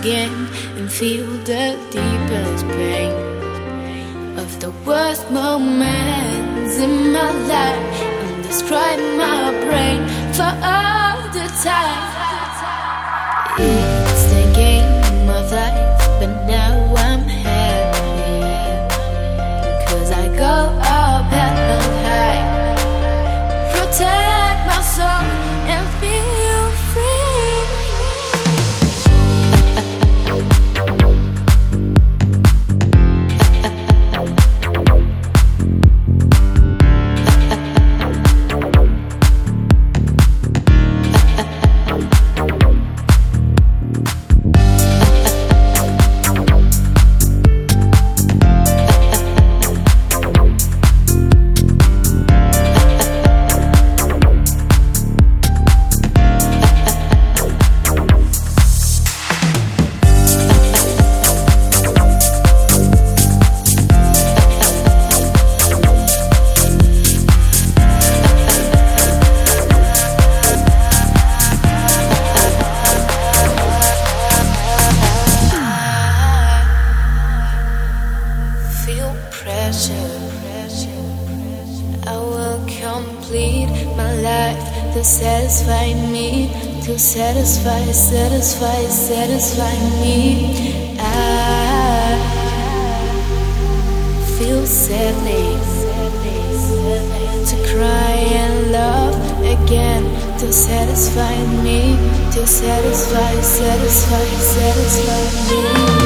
again and feel the deepest pain of the worst moments in my life and describe my brain for all the time. Pressure. I will complete my life to satisfy me, to satisfy, satisfy, satisfy me. I feel sadly to cry and love again, to satisfy me, to satisfy, satisfy, satisfy me.